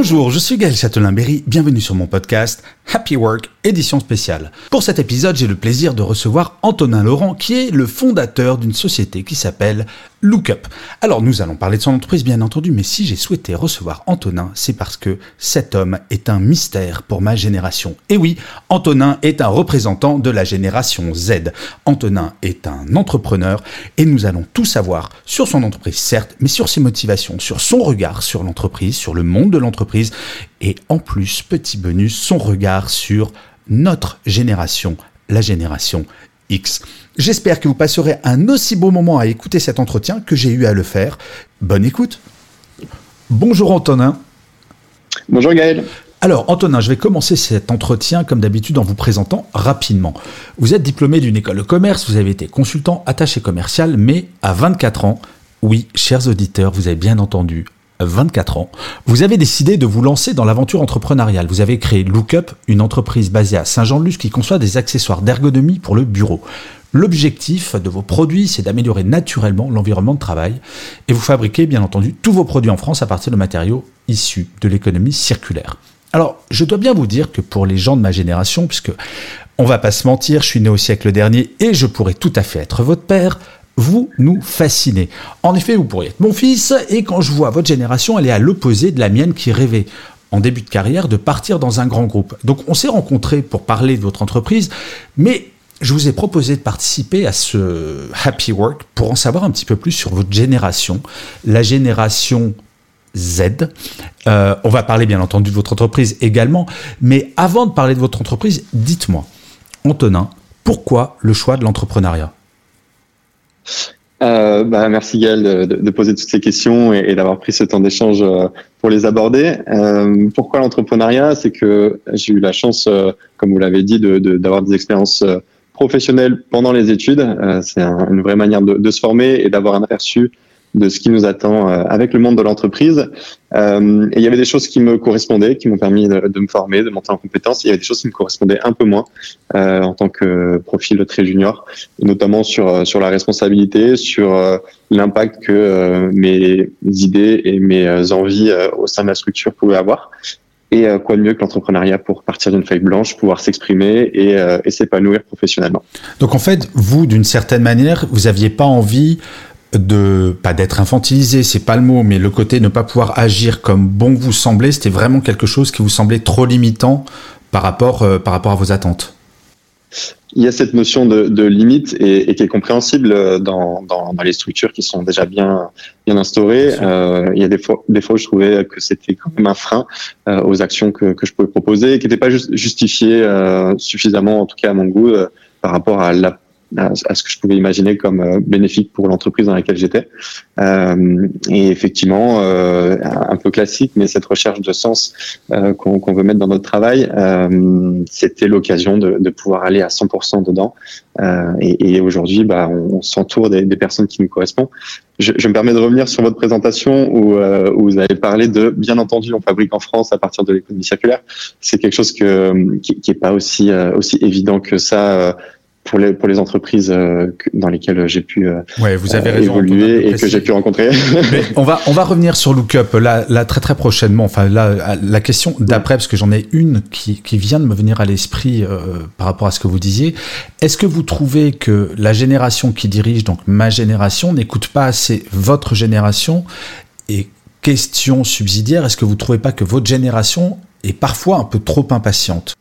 Bonjour, je suis Gaël Châtelain-Berry, bienvenue sur mon podcast Happy Work, édition spéciale. Pour cet épisode, j'ai le plaisir de recevoir Antonin Laurent, qui est le fondateur d'une société qui s'appelle Lookup. Alors nous allons parler de son entreprise bien entendu, mais si j'ai souhaité recevoir Antonin, c'est parce que cet homme est un mystère pour ma génération. Et oui, Antonin est un représentant de la génération Z. Antonin est un entrepreneur et nous allons tout savoir sur son entreprise certes, mais sur ses motivations, sur son regard sur l'entreprise, sur le monde de l'entreprise et en plus, petit bonus, son regard sur notre génération, la génération X. J'espère que vous passerez un aussi beau moment à écouter cet entretien que j'ai eu à le faire. Bonne écoute. Bonjour Antonin. Bonjour Gaël. Alors Antonin, je vais commencer cet entretien comme d'habitude en vous présentant rapidement. Vous êtes diplômé d'une école de commerce, vous avez été consultant attaché commercial, mais à 24 ans, oui, chers auditeurs, vous avez bien entendu, 24 ans, vous avez décidé de vous lancer dans l'aventure entrepreneuriale. Vous avez créé Lookup, une entreprise basée à Saint-Jean-de-Luz qui conçoit des accessoires d'ergonomie pour le bureau. L'objectif de vos produits, c'est d'améliorer naturellement l'environnement de travail et vous fabriquez bien entendu tous vos produits en France à partir de matériaux issus de l'économie circulaire. Alors, je dois bien vous dire que pour les gens de ma génération, puisque on va pas se mentir, je suis né au siècle dernier et je pourrais tout à fait être votre père, vous nous fascinez. En effet, vous pourriez être mon fils, et quand je vois votre génération, elle est à l'opposé de la mienne qui rêvait en début de carrière de partir dans un grand groupe. Donc on s'est rencontrés pour parler de votre entreprise, mais je vous ai proposé de participer à ce Happy Work pour en savoir un petit peu plus sur votre génération, la génération Z. Euh, on va parler bien entendu de votre entreprise également, mais avant de parler de votre entreprise, dites-moi, Antonin, pourquoi le choix de l'entrepreneuriat? Euh, bah, merci Gaël de, poser toutes ces questions et, d'avoir pris ce temps d'échange euh, pour les aborder. Euh, pourquoi l'entrepreneuriat? C'est que j'ai eu la chance, comme vous l'avez dit, d'avoir de, des expériences professionnelles pendant les études. C'est un, une vraie manière de se former et d'avoir un aperçu de ce qui nous attend euh, avec le monde de l'entreprise. Euh, et il y avait des choses qui me correspondaient, qui m'ont permis de, me former, de monter en compétences. Il y avait des choses qui me correspondaient un peu moins euh, en tant que profil très junior, notamment sur sur la responsabilité, sur l'impact que mes idées et mes envies au sein de la structure pouvaient avoir. Et quoi de mieux que l'entrepreneuriat pour partir d'une feuille blanche, pouvoir s'exprimer et, et s'épanouir professionnellement. Donc en fait, vous, d'une certaine manière, vous aviez pas envie de pas d'être infantilisé, c'est pas le mot, mais le côté ne pas pouvoir agir comme bon vous semblait, c'était vraiment quelque chose qui vous semblait trop limitant par rapport euh, par rapport à vos attentes. Il y a cette notion de, de limite et, et, qui est compréhensible dans, dans, dans, les structures qui sont déjà bien bien instaurées. Euh, il y a des fois des fois où je trouvais que c'était quand même un frein euh, aux actions que, que je pouvais proposer, qui n'était pas justifié euh, suffisamment, en tout cas à mon goût, euh, par rapport à la à, ce que je pouvais imaginer comme euh, bénéfique pour l'entreprise dans laquelle j'étais. Euh, et effectivement, euh, un peu classique, mais cette recherche de sens euh, qu'on qu veut mettre dans notre travail, euh, c'était l'occasion de, de, pouvoir aller à 100% dedans. Euh, et, et aujourd'hui, bah, on, s'entoure des, des, personnes qui nous correspondent. Je, je, me permets de revenir sur votre présentation où, où, vous avez parlé de, bien entendu, on fabrique en France à partir de l'économie circulaire. C'est quelque chose que, qui, qui est pas aussi aussi évident que ça pour les pour les entreprises euh, dans lesquelles j'ai pu euh, ouais, vous avez raison, évoluer et que j'ai pu rencontrer. Mais on va on va revenir sur Lookup là là très très prochainement. Enfin là la question d'après parce que j'en ai une qui qui vient de me venir à l'esprit euh, par rapport à ce que vous disiez. Est-ce que vous trouvez que la génération qui dirige donc ma génération n'écoute pas assez votre génération et question subsidiaire est-ce que vous trouvez pas que votre génération est parfois un peu trop impatiente?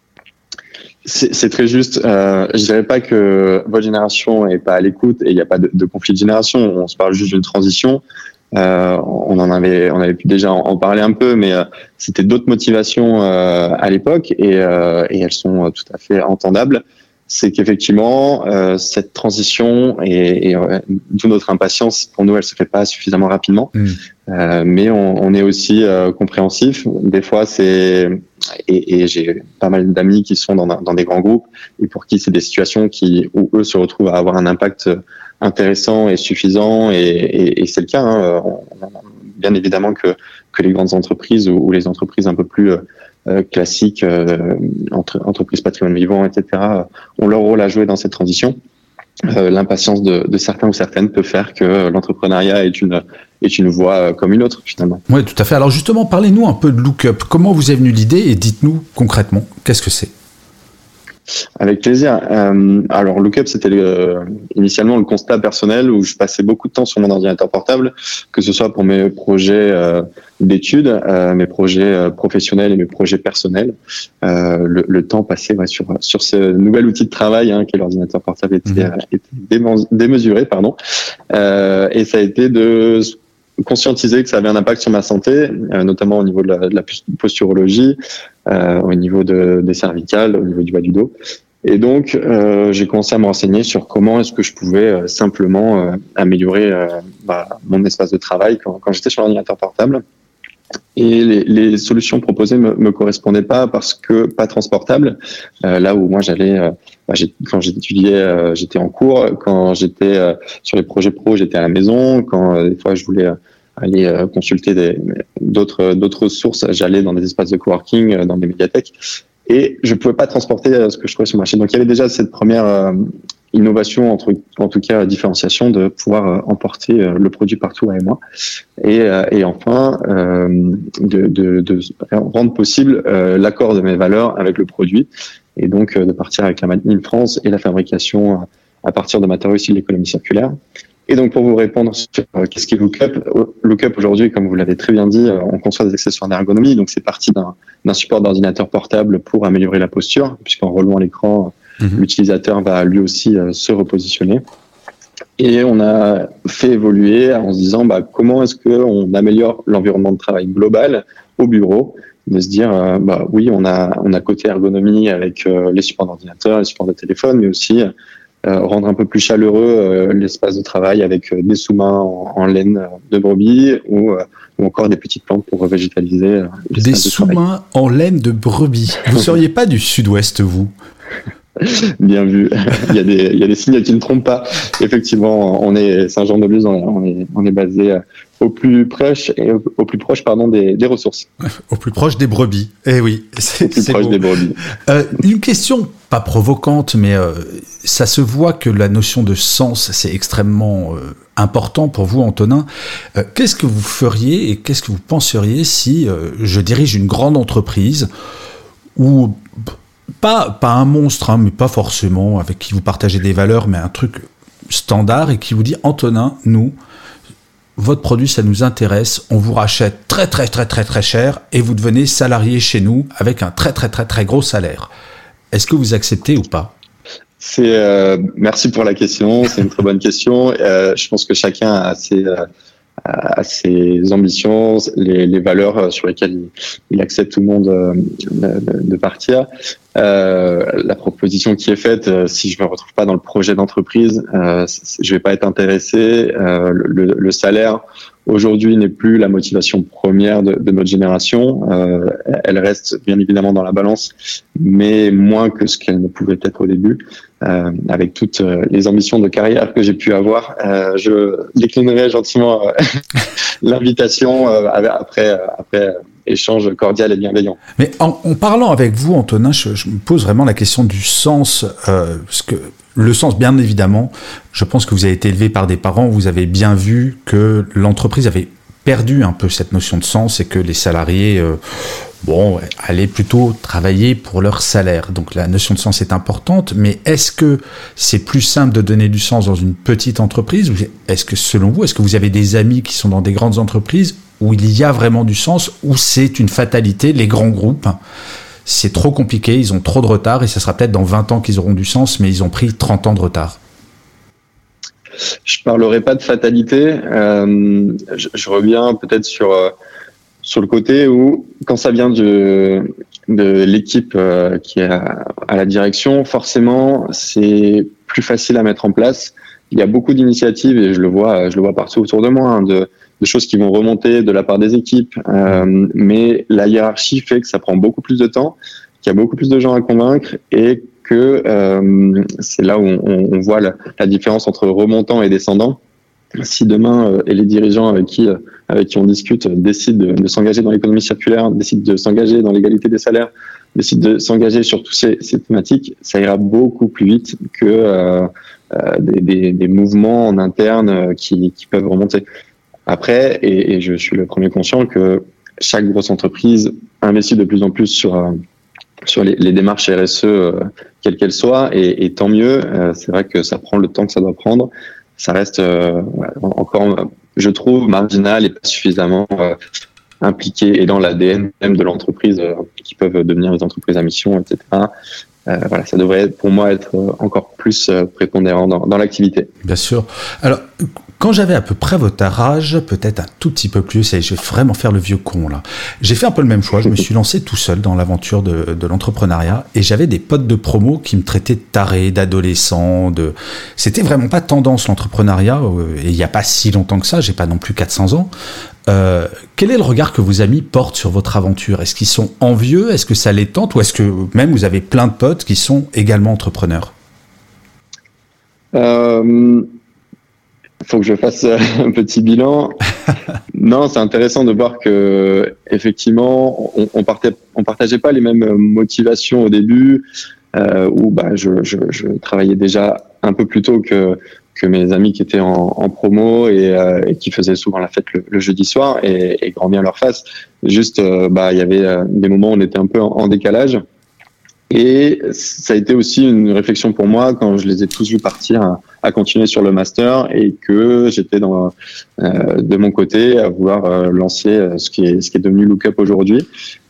C'est très juste. Euh, je dirais pas que votre génération est pas à l'écoute et il n'y a pas de, de, conflit de génération. On se parle juste d'une transition. Euh, on en avait, on avait pu déjà en, parler un peu, mais euh, c'était d'autres motivations euh, à l'époque et, euh, et, elles sont tout à fait entendables. C'est qu'effectivement euh, cette transition et, et euh, d'où notre impatience pour nous, elle se fait pas suffisamment rapidement. Mm. Euh, mais on, on, est aussi euh, compréhensif. Des fois, c'est et, et j'ai pas mal d'amis qui sont dans, dans, des grands groupes et pour qui c'est des situations qui où eux se retrouvent à avoir un impact intéressant et suffisant et, et c'est le cas. Hein. bien évidemment que que les grandes entreprises ou, ou les entreprises un peu plus euh, classiques, euh, entre, entreprises patrimoine vivant, etc., ont leur rôle à jouer dans cette transition. Euh, l'impatience de, de, certains ou certaines peut faire que l'entrepreneuriat est une est une voie comme une autre finalement. Oui, tout à fait. Alors justement, parlez-nous un peu de Lookup. Comment vous est venue l'idée et dites-nous concrètement qu'est-ce que c'est? Avec plaisir. Euh, alors, Lookup, c'était initialement le constat personnel où je passais beaucoup de temps sur mon ordinateur portable, que ce soit pour mes projets euh, d'études, euh, mes projets euh, professionnels et mes projets personnels. Euh, le, le, temps passé ouais, sur sur ce nouvel outil de travail hein, qu'est l'ordinateur portable était, mhm. était démesuré, pardon. et ça a été de conscientiser que ça avait un impact sur ma santé, notamment au niveau de la, de la posturologie, euh, au niveau de, des cervicales, au niveau du bas du dos. Et donc, euh, j'ai commencé à me renseigner sur comment est-ce que je pouvais euh, simplement euh, améliorer euh, bah, mon espace de travail quand, quand j'étais sur l'ordinateur portable. Et les, solutions proposées me, me correspondaient pas parce que pas transportables. là où moi j'allais, bah, quand j'étudiais, j'étais en cours. Quand j'étais sur les projets pro, j'étais à la maison. Quand des fois je voulais aller euh, consulter d'autres sources. J'allais dans des espaces de coworking, euh, dans des médiathèques, et je pouvais pas transporter euh, ce que je trouvais sur le marché. Donc il y avait déjà cette première innovation, en tout cas différenciation, de pouvoir emporter le produit partout avec moi. Et, et enfin, de, rendre possible l'accord de mes valeurs avec le produit, et donc de partir avec la Made in France et la fabrication à partir de matériaux issus de l'économie circulaire. Et donc pour vous répondre sur euh, qu'est-ce qu'est Lookup, euh, Lookup aujourd'hui, comme vous l'avez très bien dit, euh, on conçoit des accessoires d'ergonomie. Donc c'est parti d'un support d'ordinateur portable pour améliorer la posture, puisqu'en relevant l'écran, mhm. l'utilisateur va lui aussi se repositionner. Et on a fait évoluer en se disant bah, comment est-ce qu'on améliore l'environnement de travail global au bureau, de se dire bah oui on a on a côté ergonomie avec les supports d'ordinateur, les supports de téléphone, mais aussi euh, rendre un peu plus chaleureux euh, l'espace de travail avec euh, des sous-mains en, laine de brebis ou, ou, encore des petites plantes pour végétaliser. des sous-mains en laine de brebis. Vous seriez pas du sud-ouest, vous? Bien vu. il, y a des, il y a des signes qui ne trompent pas. Effectivement, on est Saint-Jean-de-Luz, on est, on est basé au plus proche, au plus proche pardon, des, des, ressources. Au plus proche des brebis. Eh oui, c'est plus proche des brebis. Euh, une question pas provocante, mais euh, ça se voit que la notion de sens, c'est extrêmement euh, important pour vous, Antonin. Euh, qu'est-ce que vous feriez et qu'est-ce que vous penseriez si euh, je dirige une grande entreprise ou pas, pas un monstre, hein, mais pas forcément avec qui vous partagez des valeurs, mais un truc standard et qui vous dit Antonin, nous, votre produit, ça nous intéresse, on vous rachète très très très très très cher et vous devenez salarié chez nous avec un très très très très gros salaire. Est-ce que vous acceptez ou pas? C'est euh, merci pour la question, c'est une très bonne question. Euh, je pense que chacun a ses, euh, a ses ambitions, les, les, valeurs sur lesquelles il, accepte tout le monde euh, de, de, partir. Euh, la proposition qui est faite, euh, si je me retrouve pas dans le projet d'entreprise, je vais pas être intéressé. Le, le, salaire aujourd'hui n'est plus la motivation première de, de notre génération. Euh, elle reste bien évidemment dans la balance, mais moins que ce qu'elle ne pouvait être au début. Euh, avec toutes euh, les ambitions de carrière que j'ai pu avoir, euh, je déclinerai gentiment l'invitation après, après échange cordial et bienveillant. Mais en, parlant avec vous, Antonin, je, me pose vraiment la question du sens, parce que le sens, bien évidemment, je pense que vous avez été élevé par des parents, vous avez bien vu que l'entreprise avait perdu un peu cette notion de sens et que les salariés, bon, allaient plutôt travailler pour leur salaire. Donc la notion de sens est importante, mais est-ce que c'est plus simple de donner du sens dans une petite entreprise Est-ce que selon vous, est-ce que vous avez des amis qui sont dans des grandes entreprises où il y a vraiment du sens, ou c'est une fatalité, les grands groupes? C'est trop compliqué, ils ont trop de retard et ce sera peut-être dans 20 ans qu'ils auront du sens, mais ils ont pris 30 ans de retard. Je parlerai pas de fatalité. Euh, je, je, reviens peut-être sur euh, sur le côté où quand ça vient de de l'équipe euh, qui est à, la direction, forcément, c'est plus facile à mettre en place. Il y a beaucoup d'initiatives et je le vois, je le vois partout autour de moi, hein, de, de, choses qui vont remonter de la part des équipes. Euh, mais la hiérarchie fait que ça prend beaucoup plus de temps, qu'il y a beaucoup plus de gens à convaincre et que euh, c'est là où on, on voit la, la, différence entre remontant et descendant. Si demain euh, et les dirigeants avec qui euh, avec qui on discute décident de, s'engager dans l'économie circulaire, décident de s'engager dans l'égalité des salaires, décident de s'engager sur toutes ces, ces, thématiques, ça ira beaucoup plus vite que euh, des, des, des, mouvements en interne qui, qui peuvent remonter. Après, et, et, je suis le premier conscient que chaque grosse entreprise investit de plus en plus sur sur les, les, démarches RSE, euh, quelles qu'elles soient, et, et, tant mieux. Euh, c'est vrai que ça prend le temps que ça doit prendre. Ça reste euh, encore, je trouve, marginal et pas suffisamment impliqué et dans l'ADN même de l'entreprise qui peuvent devenir des entreprises à mission, etc. voilà, ça devrait pour moi être encore plus prépondérant dans, dans l'activité. Bien sûr. Alors, quand j'avais à peu près votre âge, peut-être un tout petit peu plus, et je vais vraiment faire le vieux con là, j'ai fait un peu le même choix. Je me suis lancé tout seul dans l'aventure de, de l'entrepreneuriat et j'avais des potes de promo qui me traitaient de taré, d'adolescent. De... C'était vraiment pas tendance l'entrepreneuriat euh, et il n'y a pas si longtemps que ça, j'ai pas non plus 400 ans. Euh, quel est le regard que vos amis portent sur votre aventure? Est-ce qu'ils sont envieux? Est-ce que ça les tente? Ou est-ce que même vous avez plein de potes qui sont également entrepreneurs? Euh, faut que je fasse euh, un petit bilan. non, c'est intéressant de voir que effectivement, on, on, partait, on partageait pas les mêmes motivations au début, euh, où bah, je, je, je, travaillais déjà un peu plus tôt que que mes amis qui étaient en, promo et, euh, qui faisaient souvent la fête le, jeudi soir et, et, grand bien leur face. Juste, euh, bah, il y avait euh, des moments où on était un peu en décalage. Et ça a été aussi une réflexion pour moi quand je les ai tous vus partir à, à continuer sur le master et que j'étais dans euh, de mon côté à vouloir euh, lancer euh, ce qui est ce qui est devenu Lookup aujourd'hui.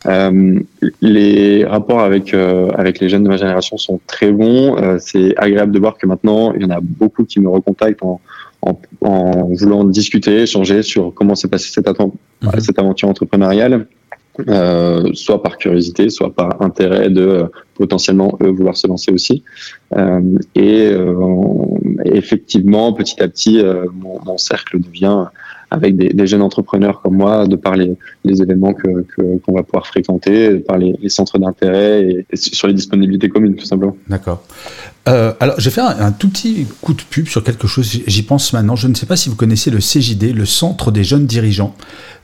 Euh, les rapports avec euh, avec les jeunes de ma génération sont très bons. C'est agréable de voir que maintenant il y en a beaucoup qui me recontactent en en, en voulant discuter, échanger sur comment s'est passée cette, mmh. cette aventure entrepreneuriale soit par curiosité, soit par intérêt de euh, potentiellement eux vouloir se lancer aussi. Euh, et euh, effectivement, petit à petit, euh, mon, cercle devient avec des, jeunes entrepreneurs comme moi, de par les, événements que qu'on va pouvoir fréquenter, de par les, centres d'intérêt et, sur les disponibilités communes, tout simplement. D'accord. Alors, je vais faire un, tout petit coup de pub sur quelque chose. J'y pense maintenant. Je ne sais pas si vous connaissez le CJD, le Centre des jeunes dirigeants.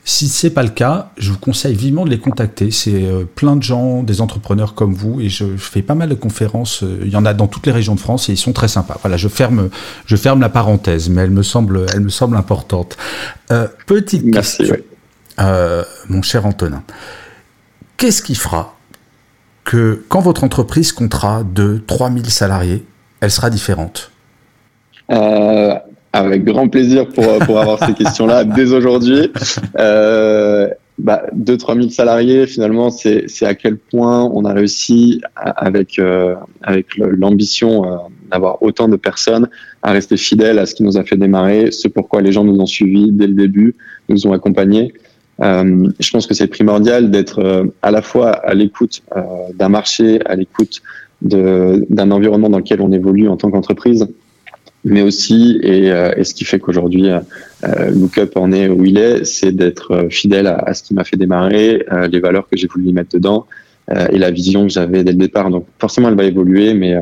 Si c'est pas le cas, je vous conseille vivement de les contacter. C'est plein de gens, des entrepreneurs comme vous, et je, fais pas mal de conférences. Il y en a dans toutes les régions de France et ils sont très sympas. Voilà, je ferme, je ferme la parenthèse, mais elle me semble, elle me semble importante. Euh, petite Merci, question, euh, mon cher Antonin. Qu'est-ce qui fera que quand votre entreprise comptera de 3000 salariés, elle sera différente? Euh, avec grand plaisir pour, pour avoir ces questions-là dès aujourd'hui. Euh, bah, 2-3 000 salariés, finalement, c'est à quel point on a réussi avec, euh, avec l'ambition euh, d'avoir autant de personnes à rester fidèles à ce qui nous a fait démarrer, ce pourquoi les gens nous ont suivis dès le début, nous ont accompagnés. Euh, je pense que c'est primordial d'être euh, à la fois à l'écoute euh, d'un marché, à l'écoute d'un environnement dans lequel on évolue en tant qu'entreprise, mais aussi, et, euh, et, ce qui fait qu'aujourd'hui euh, Lookup en est où il est, c'est d'être euh, fidèle à, ce qui m'a fait démarrer, euh, les valeurs que j'ai voulu y mettre dedans euh, et la vision que j'avais dès le départ. Donc forcément, elle va évoluer, mais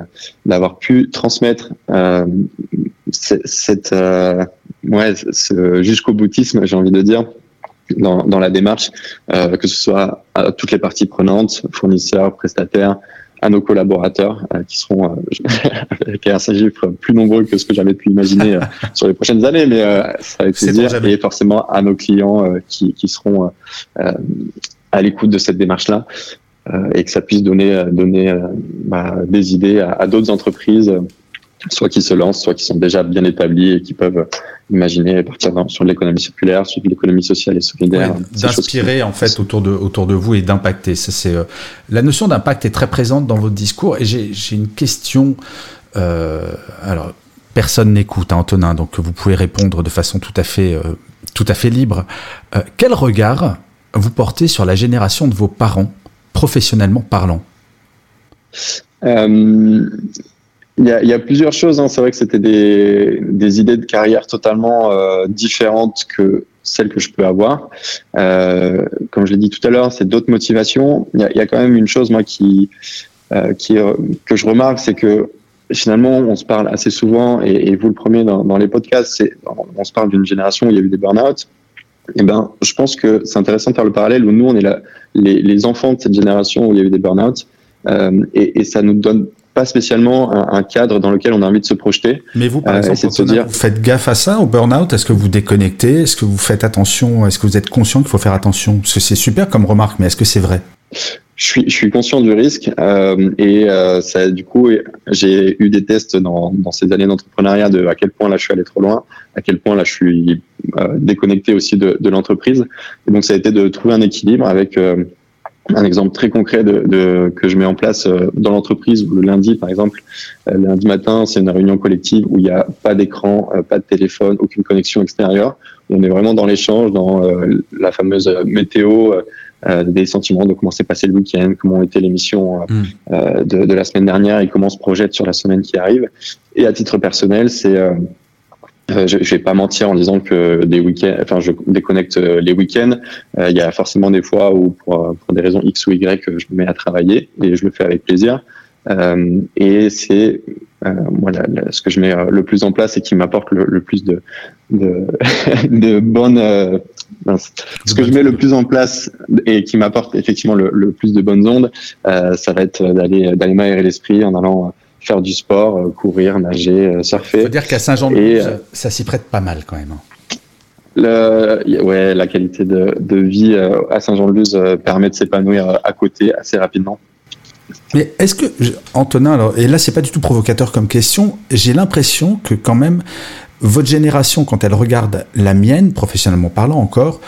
d'avoir pu transmettre cette, ouais, ce jusqu'au boutisme, j'ai envie de dire, dans, dans la démarche, que ce soit à toutes les parties prenantes, fournisseurs, prestataires, à nos collaborateurs euh, qui seront euh, avec un chiffre plus nombreux que ce que j'avais pu imaginer euh, sur les prochaines années, mais ça va être plaisir. Et forcément à nos clients qui, qui, seront à l'écoute de cette démarche-là et que ça puisse donner, donner bah, des idées à, à d'autres entreprises soit qui se lancent, soit qui sont déjà bien établis et qui peuvent imaginer partir dans, sur l'économie circulaire, sur l'économie sociale et solidaire. Ouais, D'inspirer en fait autour de, autour de vous et d'impacter. c'est euh, la notion d'impact est très présente dans votre discours et j'ai une question. Euh, alors personne n'écoute, hein, Antonin, donc vous pouvez répondre de façon tout à fait, euh, tout à fait libre. Quel regard vous portez sur la génération de vos parents professionnellement parlant? Il y, a, plusieurs choses. Hein. C'est vrai que c'était des, idées de carrière totalement euh, différentes que celles que je peux avoir. Euh, comme je l'ai dit tout à l'heure, c'est d'autres motivations. Il y, a, quand même une chose moi qui, euh, que je remarque, c'est que finalement on se parle assez souvent et, vous le premier dans, les podcasts, c'est on se parle d'une génération où il y a eu des burn-out. Eh ben, je pense que c'est intéressant de faire le parallèle où nous on est là, les, enfants de cette génération où il y a eu des burn-out. Et, ça nous donne pas spécialement un, un, cadre dans lequel on a envie de se projeter. Mais vous, par euh, exemple, euh, dire... vous faites gaffe à ça, au burn-out? Est-ce que vous déconnectez? Est-ce que vous faites attention? Est-ce que vous êtes conscient qu'il faut faire attention? Parce que c'est super comme remarque, mais est-ce que c'est vrai? Je suis, je suis conscient du risque euh, et euh, ça, du coup, j'ai eu des tests dans, dans ces années d'entrepreneuriat de à quel point là je suis allé trop loin, à quel point là je suis euh, déconnecté aussi de, de l'entreprise. Et donc ça a été de trouver un équilibre avec euh, un exemple très concret de, de, que je mets en place euh, dans l'entreprise le lundi, par exemple, euh, lundi matin, c'est une réunion collective où il n'y a pas d'écran, euh, pas de téléphone, aucune connexion extérieure. On est vraiment dans l'échange, dans la fameuse météo, des sentiments de comment s'est passé le week-end, comment ont été les missions de, de, la semaine dernière et comment on se projette sur la semaine qui arrive. Et à titre personnel, c'est euh, je, je vais pas mentir en disant que des week-ends, enfin, je déconnecte euh, les week-ends. Euh, il y a forcément des fois où, pour, pour, des raisons X ou Y, je me mets à travailler et je le fais avec plaisir. Euh, et c'est voilà ce que je mets le plus en place et qui m'apporte le, le, plus de de, de bonnes. ce que je mets le plus en place et qui m'apporte effectivement le, le, plus de bonnes ondes, ça va être d'aller d'aller m'aérer l'esprit en allant faire du sport, euh, courir, nager, euh, surfer. Il faut dire qu'à Saint-Jean-de-Luz, euh, ça s'y prête pas mal quand même. Hein. Le, ouais, la qualité de, de vie à Saint-Jean-de-Luz permet de s'épanouir à côté assez rapidement. Mais est-ce que, Antonin, alors, et là c'est pas du tout provocateur comme question, j'ai l'impression que quand même votre génération, quand elle regarde la mienne, professionnellement parlant encore,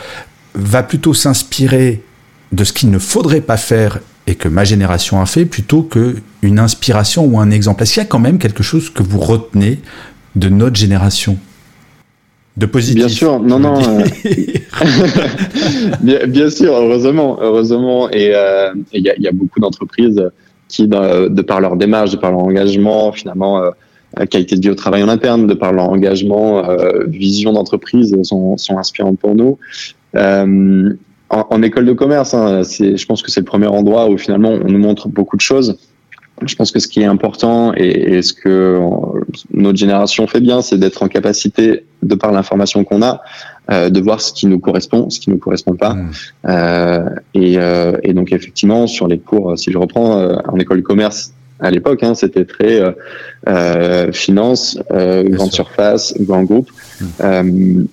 va plutôt s'inspirer de ce qu'il ne faudrait pas faire et que ma génération a fait plutôt que une inspiration ou un exemple Est-ce qu'il y a quand même quelque chose que vous retenez de notre génération? De positif Bien sûr, non, non. Euh, bien, bien, sûr, heureusement, heureusement, et il euh, y, a, y, a, beaucoup d'entreprises qui, de, de, par leur démarche, de par leur engagement, finalement, euh, qualité de vie au travail en interne, de par leur engagement, euh, vision d'entreprise, sont, sont inspirantes pour nous. Euh, en, en, école de commerce, hein, je pense que c'est le premier endroit où finalement on nous montre beaucoup de choses. Je pense que ce qui est important et, et ce que notre génération fait bien, c'est d'être en capacité, de par l'information qu'on a, euh, de voir ce qui nous correspond, ce qui ne nous correspond pas. Mmh. Euh, et, euh, et, donc effectivement, sur les cours, si je reprends euh, en école de commerce, à l'époque, hein, c'était très euh, finance, grande surface, grand groupe. Mmh.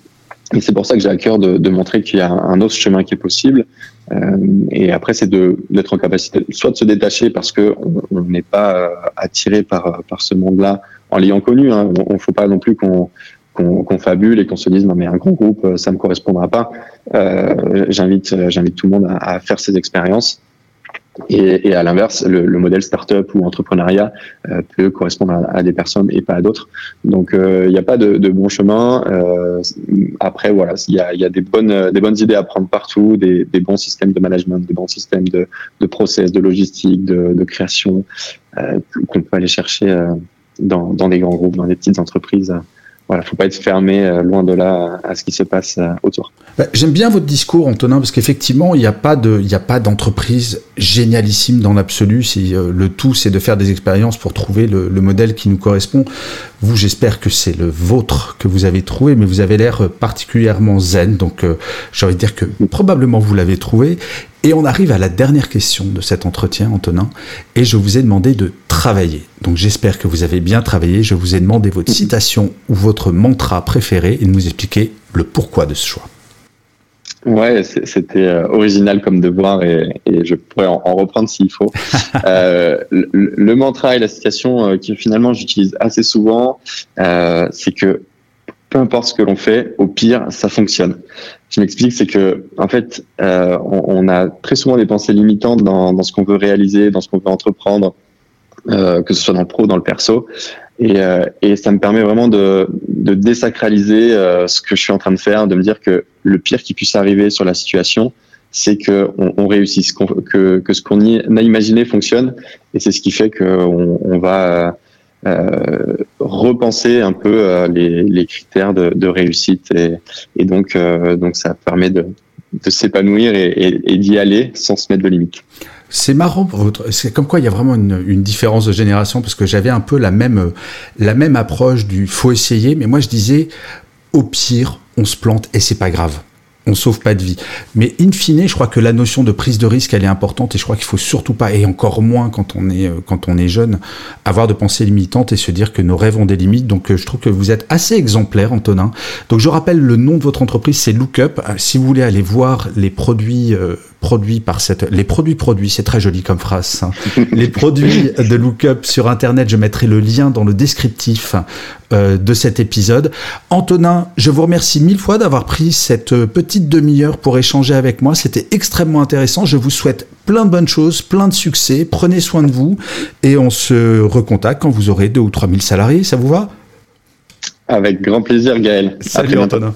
Et c'est pour ça que j'ai à cœur de, de montrer qu'il y a un autre chemin qui est possible. Euh, et après, c'est d'être en capacité soit de se détacher parce que on n'est pas euh, attiré par, par ce monde-là en l'ayant connu. Hein. On ne faut pas non plus qu'on qu'on fabule et qu'on se dise non mais un grand groupe ça me correspondra pas. Euh, j'invite j'invite tout le monde à, à faire ces expériences et, et à l'inverse, le, le, modèle startup ou entrepreneuriat euh, peut correspondre à, à, des personnes et pas à d'autres. Donc, il euh, n'y a pas de, de, bon chemin. Euh, après, voilà, il y a, y a, des bonnes, des bonnes idées à prendre partout, des, des bons systèmes de management, des bons systèmes de, de process, de logistique, de, de création euh, qu'on peut aller chercher euh, dans, dans des grands groupes, dans des petites entreprises voilà, faut pas être fermé euh, loin de là à ce qui se passe euh, autour. Bah, j'aime bien votre discours, Antonin, parce qu'effectivement, il n'y a pas de, il a pas d'entreprise génialissime dans l'absolu. Si euh, le tout, c'est de faire des expériences pour trouver le, le, modèle qui nous correspond. Vous, j'espère que c'est le vôtre que vous avez trouvé, mais vous avez l'air particulièrement zen, donc j'ai envie de dire que probablement vous l'avez trouvé. Et on arrive à la dernière question de cet entretien, Antonin, et je vous ai demandé de travailler. Donc j'espère que vous avez bien travaillé. Je vous ai demandé votre citation ou votre mantra préféré et de nous expliquer le pourquoi de ce choix. Ouais, c'était euh, original comme devoir et, et je pourrais en, en reprendre s'il faut. euh, le, le, mantra et la citation euh, que finalement j'utilise assez souvent, euh, c'est que peu importe ce que l'on fait, au pire, ça fonctionne. Je m'explique, c'est que en fait, euh, on, on, a très souvent des pensées limitantes dans, dans ce qu'on veut réaliser, dans ce qu'on veut entreprendre, euh, que ce soit dans le pro dans le perso. Et, euh, et ça me permet vraiment de, de désacraliser euh, ce que je suis en train de faire, de me dire que le pire qui puisse arriver sur la situation, c'est que on, réussisse, que, que ce qu'on a imaginé fonctionne, et c'est ce qui fait qu'on on va euh, repenser un peu euh, les, critères de, réussite, et, donc euh, donc ça permet de, s'épanouir et d'y aller sans se mettre de limites. C'est marrant, c'est comme quoi il y a vraiment une, une différence de génération parce que j'avais un peu la même la même approche du faut essayer, mais moi je disais au pire on se plante et c'est pas grave on sauve pas de vie. Mais in fine, je crois que la notion de prise de risque, elle est importante et je crois qu'il faut surtout pas, et encore moins quand on est, euh, quand on est jeune, avoir de pensées limitantes et se dire que nos rêves ont des limites. Donc, euh, je trouve que vous êtes assez exemplaire, Antonin. Donc, je rappelle le nom de votre entreprise, c'est Lookup. Euh, si vous voulez aller voir les produits produits par cette, les produits produits, c'est très joli comme phrase. Hein. les produits de Lookup sur Internet, je mettrai le lien dans le descriptif euh, de cet épisode. Antonin, je vous remercie mille fois d'avoir pris cette petite demi-heure pour échanger avec moi. C'était extrêmement intéressant. Je vous souhaite plein de bonnes choses, plein de succès. Prenez soin de vous et on se recontacte quand vous aurez deux ou trois mille salariés. Ça vous va? Avec grand plaisir, Gaël. Salut Antonin.